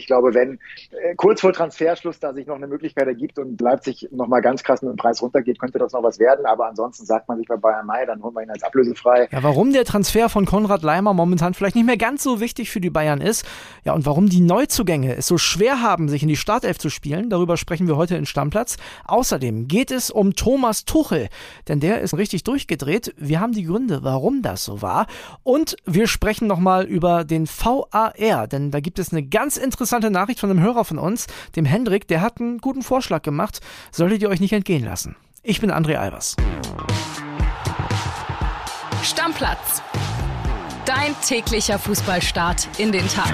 ich glaube, wenn äh, kurz vor Transferschluss da sich noch eine Möglichkeit ergibt und Leipzig nochmal ganz krass mit dem Preis runtergeht, könnte das noch was werden. Aber ansonsten sagt man sich bei Bayern Mai, dann holen wir ihn als ablösefrei. Ja, warum der Transfer von Konrad Leimer momentan vielleicht nicht mehr ganz so wichtig für die Bayern ist, ja, und warum die Neuzugänge es so schwer haben, sich in die Startelf zu spielen, darüber sprechen wir heute in Stammplatz. Außerdem geht es um Thomas Tuchel, denn der ist richtig durchgedreht. Wir haben die Gründe, warum das so war. Und wir sprechen nochmal über den VAR, denn da gibt es eine ganz interessante Nachricht von einem Hörer von uns, dem Hendrik, der hat einen guten Vorschlag gemacht. Solltet ihr euch nicht entgehen lassen. Ich bin André Albers. Stammplatz. Dein täglicher Fußballstart in den Tag.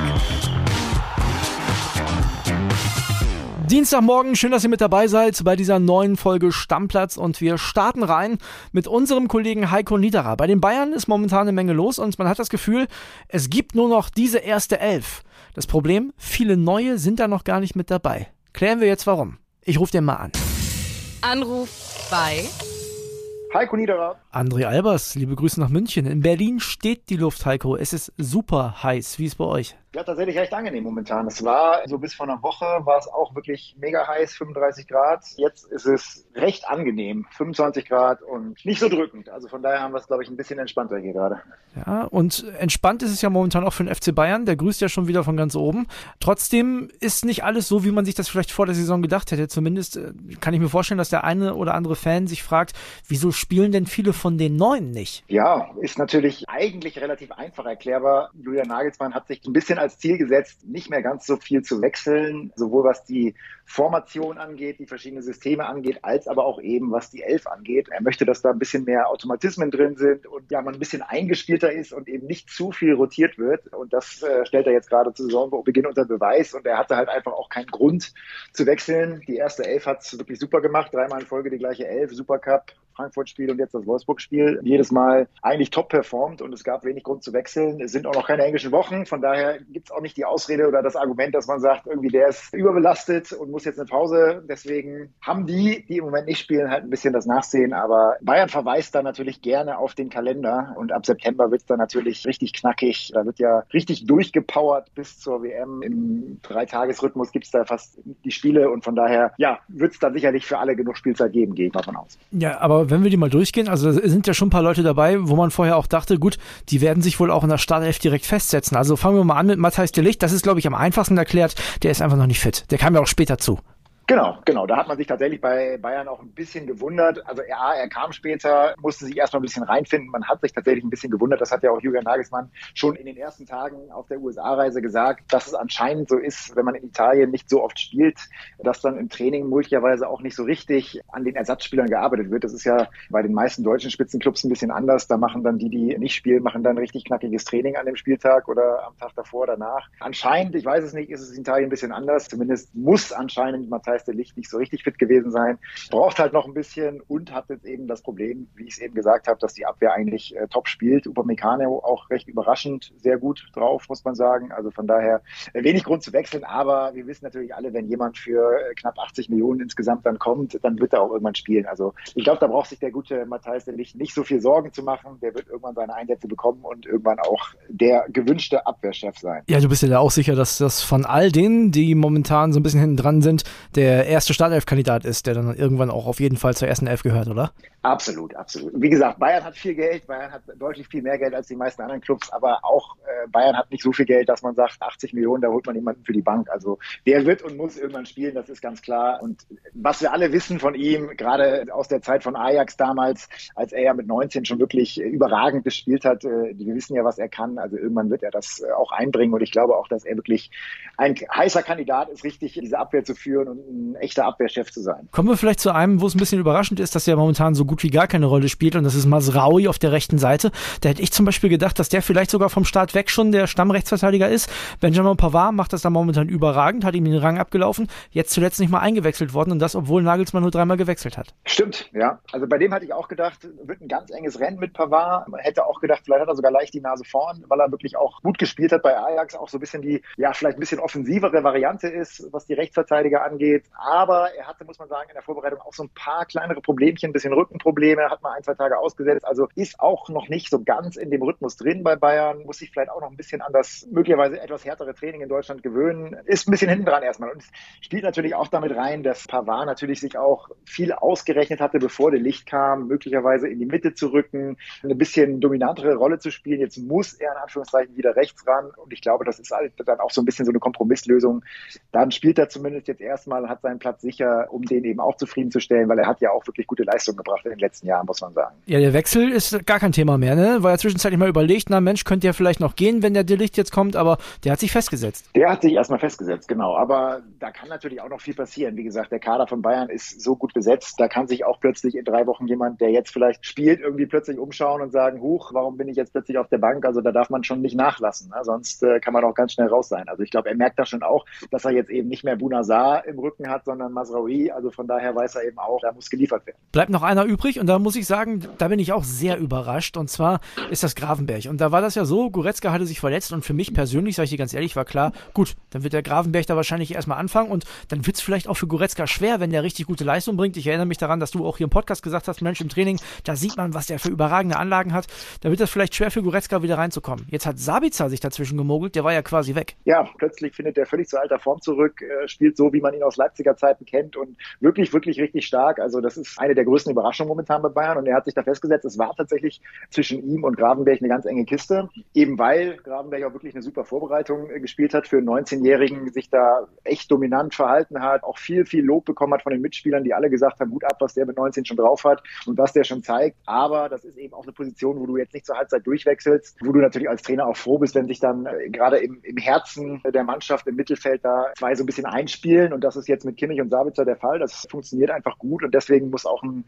Dienstagmorgen, schön, dass ihr mit dabei seid bei dieser neuen Folge Stammplatz und wir starten rein mit unserem Kollegen Heiko Niederer. Bei den Bayern ist momentan eine Menge los und man hat das Gefühl, es gibt nur noch diese erste Elf. Das Problem, viele neue sind da noch gar nicht mit dabei. Klären wir jetzt warum. Ich rufe den mal an. Anruf bei Heiko Niederer. André Albers, liebe Grüße nach München. In Berlin steht die Luft, Heiko. Es ist super heiß. Wie ist es bei euch? Ja, tatsächlich recht angenehm momentan. Es war so bis vor einer Woche war es auch wirklich mega heiß, 35 Grad. Jetzt ist es recht angenehm, 25 Grad und nicht so drückend. Also von daher haben wir es, glaube ich, ein bisschen entspannter hier gerade. Ja, und entspannt ist es ja momentan auch für den FC Bayern. Der grüßt ja schon wieder von ganz oben. Trotzdem ist nicht alles so, wie man sich das vielleicht vor der Saison gedacht hätte. Zumindest äh, kann ich mir vorstellen, dass der eine oder andere Fan sich fragt, wieso spielen denn viele von den Neuen nicht? Ja, ist natürlich eigentlich relativ einfach erklärbar. Julian Nagelsmann hat sich ein bisschen als Ziel gesetzt, nicht mehr ganz so viel zu wechseln, sowohl was die Formation angeht, die verschiedenen Systeme angeht, als aber auch eben was die Elf angeht. Er möchte, dass da ein bisschen mehr Automatismen drin sind und ja, man ein bisschen eingespielter ist und eben nicht zu viel rotiert wird. Und das äh, stellt er jetzt gerade zu Saisonbeginn unter Beweis. Und er hatte halt einfach auch keinen Grund zu wechseln. Die erste Elf hat es wirklich super gemacht. Dreimal in Folge die gleiche Elf, Supercup, Frankfurt-Spiel und jetzt das Wolfsburg-Spiel. Jedes Mal eigentlich top performt und es gab wenig Grund zu wechseln. Es sind auch noch keine englischen Wochen. Von daher gibt es auch nicht die Ausrede oder das Argument, dass man sagt, irgendwie der ist überbelastet und muss jetzt eine Pause. Deswegen haben die, die im Moment nicht spielen, halt ein bisschen das Nachsehen. Aber Bayern verweist da natürlich gerne auf den Kalender. Und ab September wird es dann natürlich richtig knackig. Da wird ja richtig durchgepowert bis zur WM. Im Dreitagesrhythmus gibt es da fast die Spiele. Und von daher, ja, wird es dann sicherlich für alle genug Spielzeit geben, gehe ich mal von aus. Ja, aber wenn wir die mal durchgehen, also sind ja schon ein paar Leute dabei, wo man vorher auch dachte, gut, die werden sich wohl auch in der Startelf direkt festsetzen. Also fangen wir mal an mit Matthijs de. Das ist, glaube ich, am einfachsten erklärt. Der ist einfach noch nicht fit. Der kam ja auch später zu. Genau, genau. Da hat man sich tatsächlich bei Bayern auch ein bisschen gewundert. Also ja, er kam später, musste sich erstmal ein bisschen reinfinden. Man hat sich tatsächlich ein bisschen gewundert. Das hat ja auch Julian Nagelsmann schon in den ersten Tagen auf der USA-Reise gesagt, dass es anscheinend so ist, wenn man in Italien nicht so oft spielt, dass dann im Training möglicherweise auch nicht so richtig an den Ersatzspielern gearbeitet wird. Das ist ja bei den meisten deutschen Spitzenclubs ein bisschen anders. Da machen dann die, die nicht spielen, machen dann richtig knackiges Training an dem Spieltag oder am Tag davor, danach. Anscheinend, ich weiß es nicht, ist es in Italien ein bisschen anders. Zumindest muss anscheinend Matthijs heißt, der Licht nicht so richtig fit gewesen sein. Braucht halt noch ein bisschen und hat jetzt eben das Problem, wie ich es eben gesagt habe, dass die Abwehr eigentlich äh, top spielt. Upamecano auch recht überraschend sehr gut drauf, muss man sagen. Also von daher äh, wenig Grund zu wechseln, aber wir wissen natürlich alle, wenn jemand für äh, knapp 80 Millionen insgesamt dann kommt, dann wird er auch irgendwann spielen. Also ich glaube, da braucht sich der gute Matthijs der Licht nicht so viel Sorgen zu machen. Der wird irgendwann seine Einsätze bekommen und irgendwann auch der gewünschte Abwehrchef sein. Ja, du bist ja da auch sicher, dass das von all denen, die momentan so ein bisschen hinten dran sind, der erste Startelf-Kandidat ist, der dann irgendwann auch auf jeden Fall zur ersten Elf gehört, oder? Absolut, absolut. Wie gesagt, Bayern hat viel Geld, Bayern hat deutlich viel mehr Geld als die meisten anderen Clubs, aber auch äh, Bayern hat nicht so viel Geld, dass man sagt, 80 Millionen, da holt man jemanden für die Bank. Also der wird und muss irgendwann spielen, das ist ganz klar. Und was wir alle wissen von ihm, gerade aus der Zeit von Ajax damals, als er ja mit 19 schon wirklich überragend gespielt hat, äh, wir wissen ja, was er kann. Also irgendwann wird er das auch einbringen und ich glaube auch, dass er wirklich ein heißer Kandidat ist, richtig diese Abwehr zu führen und ein echter Abwehrchef zu sein. Kommen wir vielleicht zu einem, wo es ein bisschen überraschend ist, dass er momentan so gut wie gar keine Rolle spielt und das ist Masraui auf der rechten Seite. Da hätte ich zum Beispiel gedacht, dass der vielleicht sogar vom Start weg schon der Stammrechtsverteidiger ist. Benjamin Pavard macht das da momentan überragend, hat ihm den Rang abgelaufen, jetzt zuletzt nicht mal eingewechselt worden und das, obwohl Nagelsmann nur dreimal gewechselt hat. Stimmt, ja. Also bei dem hatte ich auch gedacht, wird ein ganz enges Rennen mit Pavard. Man hätte auch gedacht, vielleicht hat er sogar leicht die Nase vorn, weil er wirklich auch gut gespielt hat bei Ajax, auch so ein bisschen die, ja, vielleicht ein bisschen offensivere Variante ist, was die Rechtsverteidiger angeht. Aber er hatte, muss man sagen, in der Vorbereitung auch so ein paar kleinere Problemchen, ein bisschen Rückenprobleme Knieprobleme, hat mal ein, zwei Tage ausgesetzt. Also ist auch noch nicht so ganz in dem Rhythmus drin bei Bayern, muss sich vielleicht auch noch ein bisschen an das möglicherweise etwas härtere Training in Deutschland gewöhnen. Ist ein bisschen hinten dran erstmal. Und spielt natürlich auch damit rein, dass Pavard natürlich sich auch viel ausgerechnet hatte, bevor der Licht kam, möglicherweise in die Mitte zu rücken, eine bisschen dominantere Rolle zu spielen. Jetzt muss er in Anführungszeichen wieder rechts ran. Und ich glaube, das ist halt dann auch so ein bisschen so eine Kompromisslösung. Dann spielt er zumindest jetzt erstmal, hat seinen Platz sicher, um den eben auch zufriedenzustellen, weil er hat ja auch wirklich gute Leistungen gebracht in den letzten Jahren, muss man sagen. Ja, der Wechsel ist gar kein Thema mehr, ne? War ja zwischenzeitlich mal überlegt, na Mensch, könnte ja vielleicht noch gehen, wenn der Licht jetzt kommt, aber der hat sich festgesetzt. Der hat sich erstmal festgesetzt, genau. Aber da kann natürlich auch noch viel passieren. Wie gesagt, der Kader von Bayern ist so gut besetzt, da kann sich auch plötzlich in drei Wochen jemand, der jetzt vielleicht spielt, irgendwie plötzlich umschauen und sagen, huch, warum bin ich jetzt plötzlich auf der Bank? Also da darf man schon nicht nachlassen. Ne? Sonst äh, kann man auch ganz schnell raus sein. Also ich glaube, er merkt das schon auch, dass er jetzt eben nicht mehr Bunazar im Rücken hat, sondern Masraoui. Also von daher weiß er eben auch, da muss geliefert werden. Bleibt noch einer übrig und da muss ich sagen, da bin ich auch sehr überrascht. Und zwar ist das Gravenberg. Und da war das ja so, Goretzka hatte sich verletzt und für mich persönlich, sage ich dir ganz ehrlich, war klar, gut, dann wird der Gravenberg da wahrscheinlich erstmal anfangen und dann wird es vielleicht auch für Goretzka schwer, wenn der richtig gute Leistung bringt. Ich erinnere mich daran, dass du auch hier im Podcast gesagt hast, Mensch, im Training, da sieht man, was der für überragende Anlagen hat. Da wird es vielleicht schwer für Goretzka wieder reinzukommen. Jetzt hat Sabitzer sich dazwischen gemogelt, der war ja quasi weg. Ja, plötzlich findet der völlig zu alter Form zurück, äh, spielt so, wie man ihn aus Leipziger Zeiten kennt und wirklich, wirklich richtig stark. Also das ist eine der größten Überraschungen momentan bei Bayern und er hat sich da festgesetzt. Es war tatsächlich zwischen ihm und Gravenberg eine ganz enge Kiste, eben weil Gravenberg auch wirklich eine super Vorbereitung äh, gespielt hat für einen 19-Jährigen, sich da echt dominant verhalten hat, auch viel, viel Lob bekommen hat von den Mitspielern, die alle gesagt haben, gut ab, was der mit 19 schon drauf hat und was der schon zeigt. Aber das ist eben auch eine Position, wo du jetzt nicht zur Halbzeit durchwechselst, wo du natürlich als Trainer auch froh bist, wenn sich dann äh, gerade im, im Herzen der Mannschaft im Mittelfeld da zwei so ein bisschen einspielen. Und das ist jetzt mit Kimmich und Sabitzer der Fall. Das funktioniert einfach gut und deswegen muss auch ein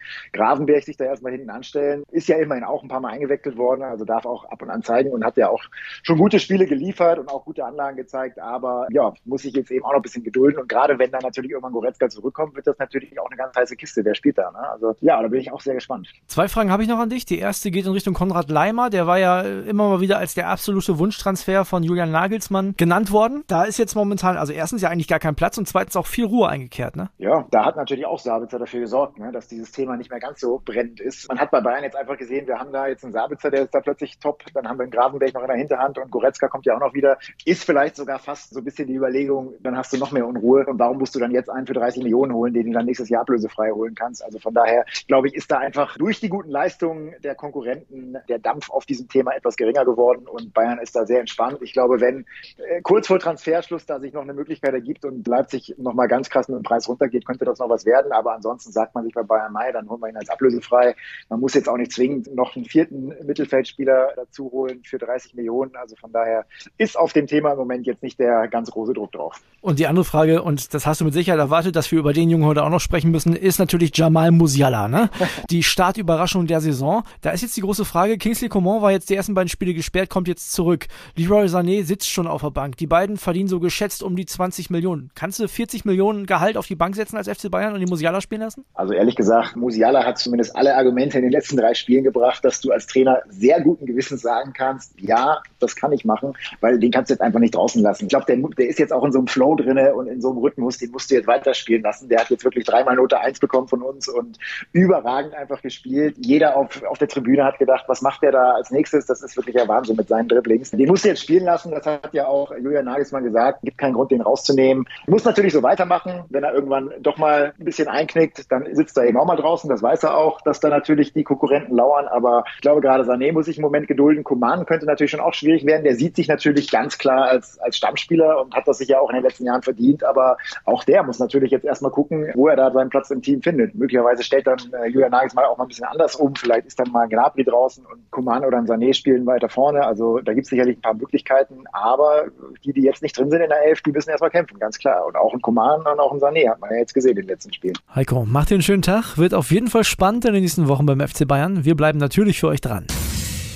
Gravenberg sich da erstmal hinten anstellen. Ist ja immerhin auch ein paar Mal eingewechselt worden, also darf auch ab und an zeigen und hat ja auch schon gute Spiele geliefert und auch gute Anlagen gezeigt. Aber ja, muss sich jetzt eben auch noch ein bisschen gedulden. Und gerade wenn dann natürlich irgendwann Goretzka zurückkommt, wird das natürlich auch eine ganz heiße Kiste. Wer spielt da? Ne? Also ja, da bin ich auch sehr gespannt. Zwei Fragen habe ich noch an dich. Die erste geht in Richtung Konrad Leimer. Der war ja immer mal wieder als der absolute Wunschtransfer von Julian Nagelsmann genannt worden. Da ist jetzt momentan, also erstens ja eigentlich gar kein Platz und zweitens auch viel Ruhe eingekehrt. Ne? Ja, da hat natürlich auch Sabitzer dafür gesorgt, ne, dass dieses Thema nicht mehr ganz so brennend ist. Man hat bei Bayern jetzt einfach gesehen, wir haben da jetzt einen Sabitzer, der ist da plötzlich top. Dann haben wir einen Gravenberg noch in der Hinterhand und Goretzka kommt ja auch noch wieder. Ist vielleicht sogar fast so ein bisschen die Überlegung, dann hast du noch mehr Unruhe. Und warum musst du dann jetzt einen für 30 Millionen holen, den du dann nächstes Jahr ablösefrei holen kannst? Also von daher, glaube ich, ist da einfach durch die guten Leistungen der Konkurrenten der Dampf auf diesem Thema etwas geringer geworden und Bayern ist da sehr entspannt. Ich glaube, wenn äh, kurz vor Transferschluss da sich noch eine Möglichkeit ergibt und Leipzig nochmal ganz krass mit dem Preis runtergeht, könnte das noch was werden. Aber ansonsten sagt man sich bei Bayern Mai, dann holen wir ihn als ablösefrei. Man muss jetzt auch nicht zwingend noch einen vierten Mittelfeldspieler dazu holen für 30 Millionen. Also von daher ist auf dem Thema im Moment jetzt nicht der ganz große Druck drauf. Und die andere Frage, und das hast du mit Sicherheit erwartet, dass wir über den Jungen heute auch noch sprechen müssen, ist natürlich Jamal Musiala, ne? Die Startüberraschung der Saison. Da ist jetzt die große Frage, Kingsley Coman war jetzt die ersten beiden Spiele gesperrt, kommt jetzt zurück. Leroy Sané sitzt schon auf der Bank. Die beiden verdienen so geschätzt um die 20 Millionen. Kannst du 40 Millionen Gehalt auf die Bank setzen als FC Bayern und die Musiala spielen lassen? Also ehrlich gesagt, Musiala hat zumindest alle Argumente in den letzten drei Spielen gebracht, dass du als Trainer sehr guten Gewissens sagen kannst, ja, das kann ich machen, weil den kannst du jetzt einfach nicht draußen lassen. Ich glaube, der, der ist jetzt auch in so einem Flow drinne und in so einem Rhythmus, den musst du jetzt weiterspielen lassen. Der hat jetzt wirklich dreimal Note 1 bekommen von uns und überragend einfach gespielt. Jeder auf, auf der Tribüne hat gedacht, was macht der da als nächstes? Das ist wirklich der Wahnsinn mit seinen Dribblings. Den musst du jetzt spielen lassen. Das hat ja auch Julian Nagelsmann gesagt. Gibt keinen Grund, den rauszunehmen. Muss natürlich so weitermachen. Wenn er irgendwann doch mal ein bisschen einknickt, dann sitzt er eben auch mal draußen. Das weiß er auch, dass da natürlich die Konkurrenten lauern. Aber ich glaube, gerade Sané muss sich im Moment gedulden. Kuman könnte natürlich schon auch schwierig werden. Der sieht sich natürlich ganz klar als, als Stammspieler und hat das sich ja auch in den letzten Jahren verdient. Aber auch der muss natürlich jetzt erstmal gucken, wo er da seinen Platz im Team findet. Möglicherweise stellt dann äh, Julian Nagelsmann auch mal ein bisschen anders um. Vielleicht ist dann mal ein Gnabry draußen und Kuman oder ein Sané spielen weiter vorne. Also da gibt es sicherlich ein paar Möglichkeiten. Aber die, die jetzt nicht drin sind in der Elf, die müssen erstmal kämpfen, ganz klar. Und auch ein Kuman und auch ein Sané hat man ja jetzt gesehen in den letzten Spielen. Heiko, macht dir einen schönen Tag. Wird auf jeden Fall spannend in den nächsten Wochen beim FC Bayern. Wir bleiben natürlich für euch dran.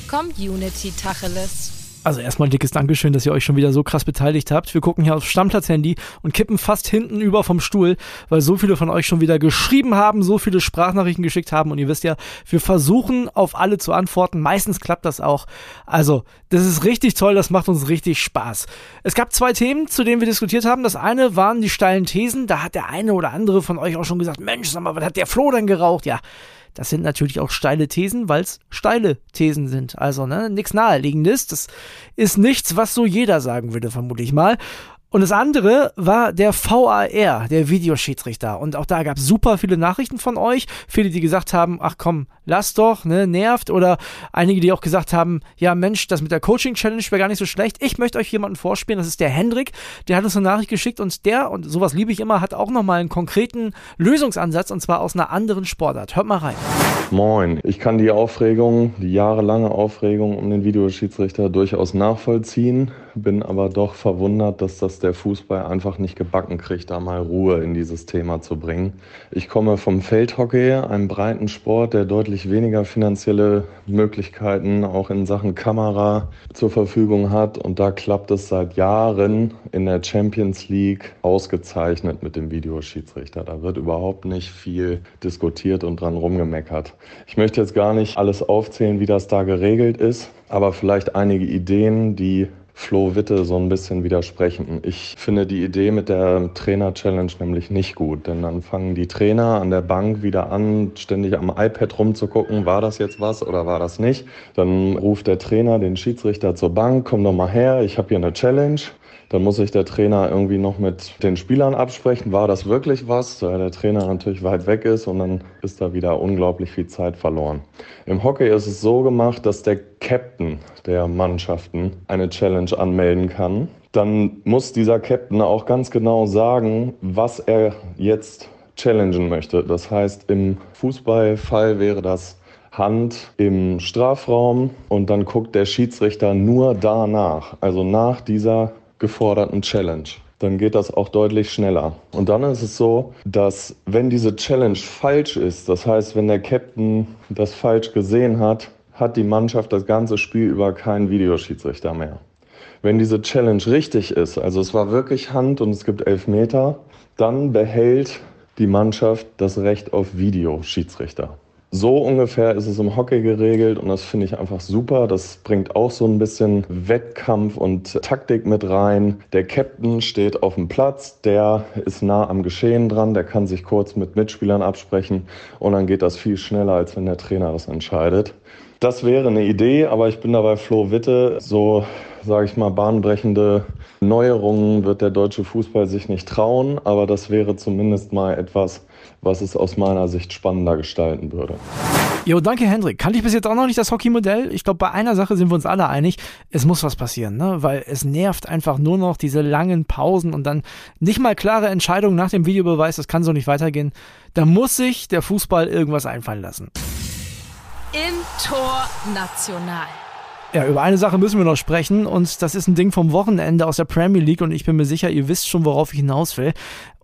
Community Tacheles. Also erstmal dickes Dankeschön, dass ihr euch schon wieder so krass beteiligt habt. Wir gucken hier aufs Stammplatz-Handy und kippen fast hinten über vom Stuhl, weil so viele von euch schon wieder geschrieben haben, so viele Sprachnachrichten geschickt haben. Und ihr wisst ja, wir versuchen auf alle zu antworten. Meistens klappt das auch. Also, das ist richtig toll, das macht uns richtig Spaß. Es gab zwei Themen, zu denen wir diskutiert haben. Das eine waren die steilen Thesen. Da hat der eine oder andere von euch auch schon gesagt, Mensch, sag mal, was hat der Flo denn geraucht? Ja, Das sind natürlich auch steile Thesen, weil es steile Thesen sind. Also, ne, nichts naheliegendes. Das ist nichts, was so jeder sagen würde, vermute ich mal. Und das andere war der VAR, der Videoschiedsrichter. Und auch da gab es super viele Nachrichten von euch. Viele, die gesagt haben, ach komm, lass doch, ne, nervt. Oder einige, die auch gesagt haben, ja Mensch, das mit der Coaching-Challenge wäre gar nicht so schlecht. Ich möchte euch jemanden vorspielen, das ist der Hendrik. Der hat uns eine Nachricht geschickt und der, und sowas liebe ich immer, hat auch nochmal einen konkreten Lösungsansatz und zwar aus einer anderen Sportart. Hört mal rein. Moin, ich kann die Aufregung, die jahrelange Aufregung um den Videoschiedsrichter durchaus nachvollziehen bin aber doch verwundert, dass das der Fußball einfach nicht gebacken kriegt, da mal Ruhe in dieses Thema zu bringen. Ich komme vom Feldhockey, einem breiten Sport, der deutlich weniger finanzielle Möglichkeiten auch in Sachen Kamera zur Verfügung hat. Und da klappt es seit Jahren in der Champions League ausgezeichnet mit dem Videoschiedsrichter. Da wird überhaupt nicht viel diskutiert und dran rumgemeckert. Ich möchte jetzt gar nicht alles aufzählen, wie das da geregelt ist, aber vielleicht einige Ideen, die Flo Witte so ein bisschen widersprechen. Ich finde die Idee mit der Trainer-Challenge nämlich nicht gut, denn dann fangen die Trainer an der Bank wieder an, ständig am iPad rumzugucken, war das jetzt was oder war das nicht. Dann ruft der Trainer den Schiedsrichter zur Bank, komm doch mal her, ich habe hier eine Challenge. Dann muss sich der Trainer irgendwie noch mit den Spielern absprechen, war das wirklich was, weil der Trainer natürlich weit weg ist und dann ist da wieder unglaublich viel Zeit verloren. Im Hockey ist es so gemacht, dass der Captain der Mannschaften eine Challenge anmelden kann. Dann muss dieser Captain auch ganz genau sagen, was er jetzt challengen möchte. Das heißt, im Fußballfall wäre das Hand im Strafraum und dann guckt der Schiedsrichter nur danach, also nach dieser geforderten Challenge. Dann geht das auch deutlich schneller. Und dann ist es so, dass wenn diese Challenge falsch ist, das heißt, wenn der Captain das falsch gesehen hat, hat die Mannschaft das ganze Spiel über keinen Videoschiedsrichter mehr. Wenn diese Challenge richtig ist, also es war wirklich Hand und es gibt elf Meter, dann behält die Mannschaft das Recht auf Videoschiedsrichter. So ungefähr ist es im Hockey geregelt und das finde ich einfach super. Das bringt auch so ein bisschen Wettkampf und Taktik mit rein. Der Captain steht auf dem Platz, der ist nah am Geschehen dran, der kann sich kurz mit Mitspielern absprechen und dann geht das viel schneller, als wenn der Trainer das entscheidet. Das wäre eine Idee, aber ich bin dabei Flo Witte. So, sage ich mal, bahnbrechende Neuerungen wird der deutsche Fußball sich nicht trauen, aber das wäre zumindest mal etwas, was es aus meiner Sicht spannender gestalten würde. Jo, danke Hendrik. Kannte ich bis jetzt auch noch nicht das Hockeymodell. Ich glaube, bei einer Sache sind wir uns alle einig. Es muss was passieren, ne? weil es nervt einfach nur noch diese langen Pausen und dann nicht mal klare Entscheidungen nach dem Videobeweis. Das kann so nicht weitergehen. Da muss sich der Fußball irgendwas einfallen lassen. Im Tor National. Ja, über eine Sache müssen wir noch sprechen und das ist ein Ding vom Wochenende aus der Premier League und ich bin mir sicher, ihr wisst schon, worauf ich hinaus will.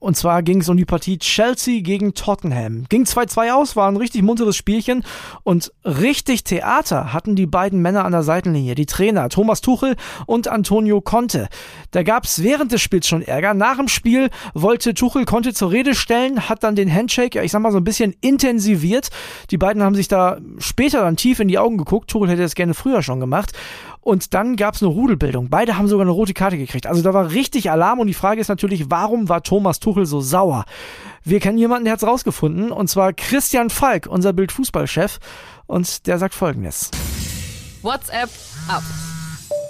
Und zwar ging es um die Partie Chelsea gegen Tottenham. Ging 2-2 aus, war ein richtig munteres Spielchen und richtig Theater hatten die beiden Männer an der Seitenlinie, die Trainer Thomas Tuchel und Antonio Conte. Da gab es während des Spiels schon Ärger. Nach dem Spiel wollte Tuchel Conte zur Rede stellen, hat dann den Handshake, ich sag mal so ein bisschen intensiviert. Die beiden haben sich da später dann tief in die Augen geguckt. Tuchel hätte das gerne früher schon gemacht. Und dann gab es eine Rudelbildung. Beide haben sogar eine rote Karte gekriegt. Also da war richtig Alarm und die Frage ist natürlich, warum war Thomas Tuchel so sauer? Wir kennen jemanden, der hat es rausgefunden, und zwar Christian Falk, unser Bildfußballchef. Und der sagt folgendes. WhatsApp ab.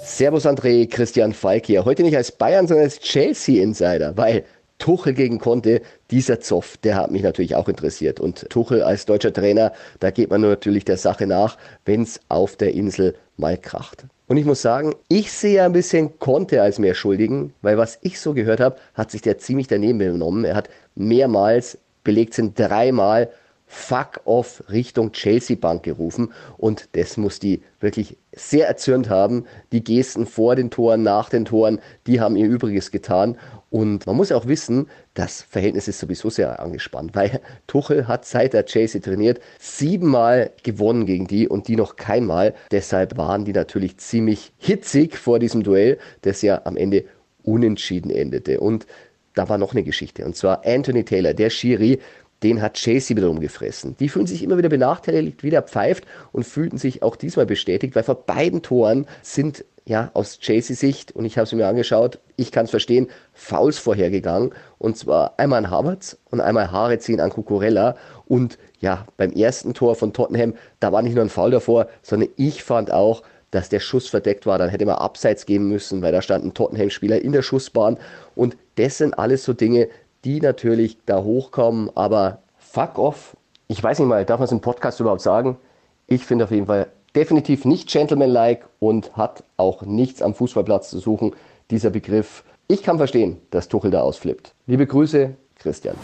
Servus André, Christian Falk hier. Heute nicht als Bayern, sondern als Chelsea-Insider, weil Tuchel gegen Conte, dieser Zoff, der hat mich natürlich auch interessiert. Und Tuchel als deutscher Trainer, da geht man natürlich der Sache nach, wenn es auf der Insel mal kracht. Und ich muss sagen, ich sehe ein bisschen Conte als mehr Schuldigen, weil was ich so gehört habe, hat sich der ziemlich daneben benommen. Er hat mehrmals, belegt sind dreimal, Fuck off Richtung Chelsea Bank gerufen und das muss die wirklich sehr erzürnt haben. Die Gesten vor den Toren, nach den Toren, die haben ihr Übriges getan und man muss auch wissen, das Verhältnis ist sowieso sehr angespannt, weil Tuchel hat seit er Chelsea trainiert siebenmal gewonnen gegen die und die noch keinmal. Deshalb waren die natürlich ziemlich hitzig vor diesem Duell, das ja am Ende unentschieden endete. Und da war noch eine Geschichte. Und zwar Anthony Taylor, der Schiri, den hat Chelsea wiederum gefressen. Die fühlen sich immer wieder benachteiligt, wieder pfeift und fühlten sich auch diesmal bestätigt, weil vor beiden Toren sind ja, aus Chelsea-Sicht, und ich habe es mir angeschaut, ich kann es verstehen, Fouls vorhergegangen. Und zwar einmal an Havertz und einmal Haare ziehen an Cucurella. Und ja, beim ersten Tor von Tottenham, da war nicht nur ein Foul davor, sondern ich fand auch, dass der Schuss verdeckt war. Dann hätte man abseits gehen müssen, weil da stand ein Tottenham-Spieler in der Schussbahn. Und das sind alles so Dinge, die natürlich da hochkommen. Aber fuck off. Ich weiß nicht mal, darf man es im Podcast überhaupt sagen? Ich finde auf jeden Fall definitiv nicht gentlemanlike und hat auch nichts am Fußballplatz zu suchen, dieser Begriff. Ich kann verstehen, dass Tuchel da ausflippt. Liebe Grüße, Christian.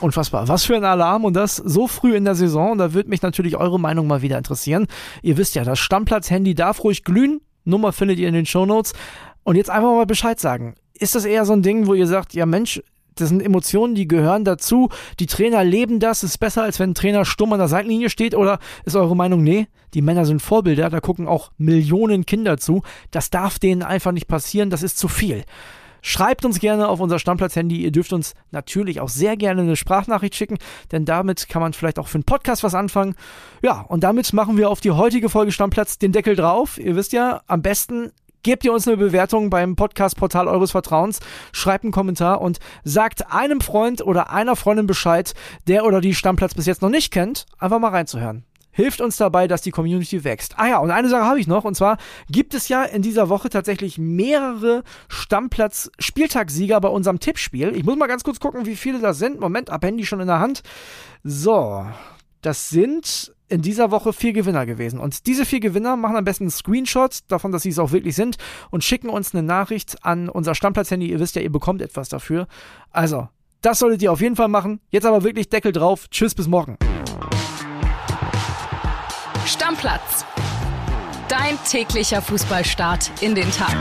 Unfassbar. Was für ein Alarm und das so früh in der Saison. Da würde mich natürlich eure Meinung mal wieder interessieren. Ihr wisst ja, das Stammplatz-Handy darf ruhig glühen. Nummer findet ihr in den Shownotes. Und jetzt einfach mal Bescheid sagen. Ist das eher so ein Ding, wo ihr sagt, ja Mensch, das sind Emotionen, die gehören dazu. Die Trainer leben das. Ist besser, als wenn ein Trainer stumm an der Seitenlinie steht. Oder ist eure Meinung, nee, die Männer sind Vorbilder. Da gucken auch Millionen Kinder zu. Das darf denen einfach nicht passieren. Das ist zu viel. Schreibt uns gerne auf unser Stammplatz-Handy. Ihr dürft uns natürlich auch sehr gerne eine Sprachnachricht schicken, denn damit kann man vielleicht auch für einen Podcast was anfangen. Ja, und damit machen wir auf die heutige Folge Stammplatz den Deckel drauf. Ihr wisst ja, am besten gebt ihr uns eine Bewertung beim Podcast-Portal eures Vertrauens, schreibt einen Kommentar und sagt einem Freund oder einer Freundin Bescheid, der oder die Stammplatz bis jetzt noch nicht kennt, einfach mal reinzuhören hilft uns dabei, dass die Community wächst. Ah ja, und eine Sache habe ich noch, und zwar gibt es ja in dieser Woche tatsächlich mehrere Stammplatz-Spieltagssieger bei unserem Tippspiel. Ich muss mal ganz kurz gucken, wie viele das sind. Moment, ab Handy schon in der Hand. So, das sind in dieser Woche vier Gewinner gewesen. Und diese vier Gewinner machen am besten einen Screenshot davon, dass sie es auch wirklich sind und schicken uns eine Nachricht an unser Stammplatz-Handy. Ihr wisst ja, ihr bekommt etwas dafür. Also, das solltet ihr auf jeden Fall machen. Jetzt aber wirklich Deckel drauf. Tschüss, bis morgen. Stammplatz. Dein täglicher Fußballstart in den Tag.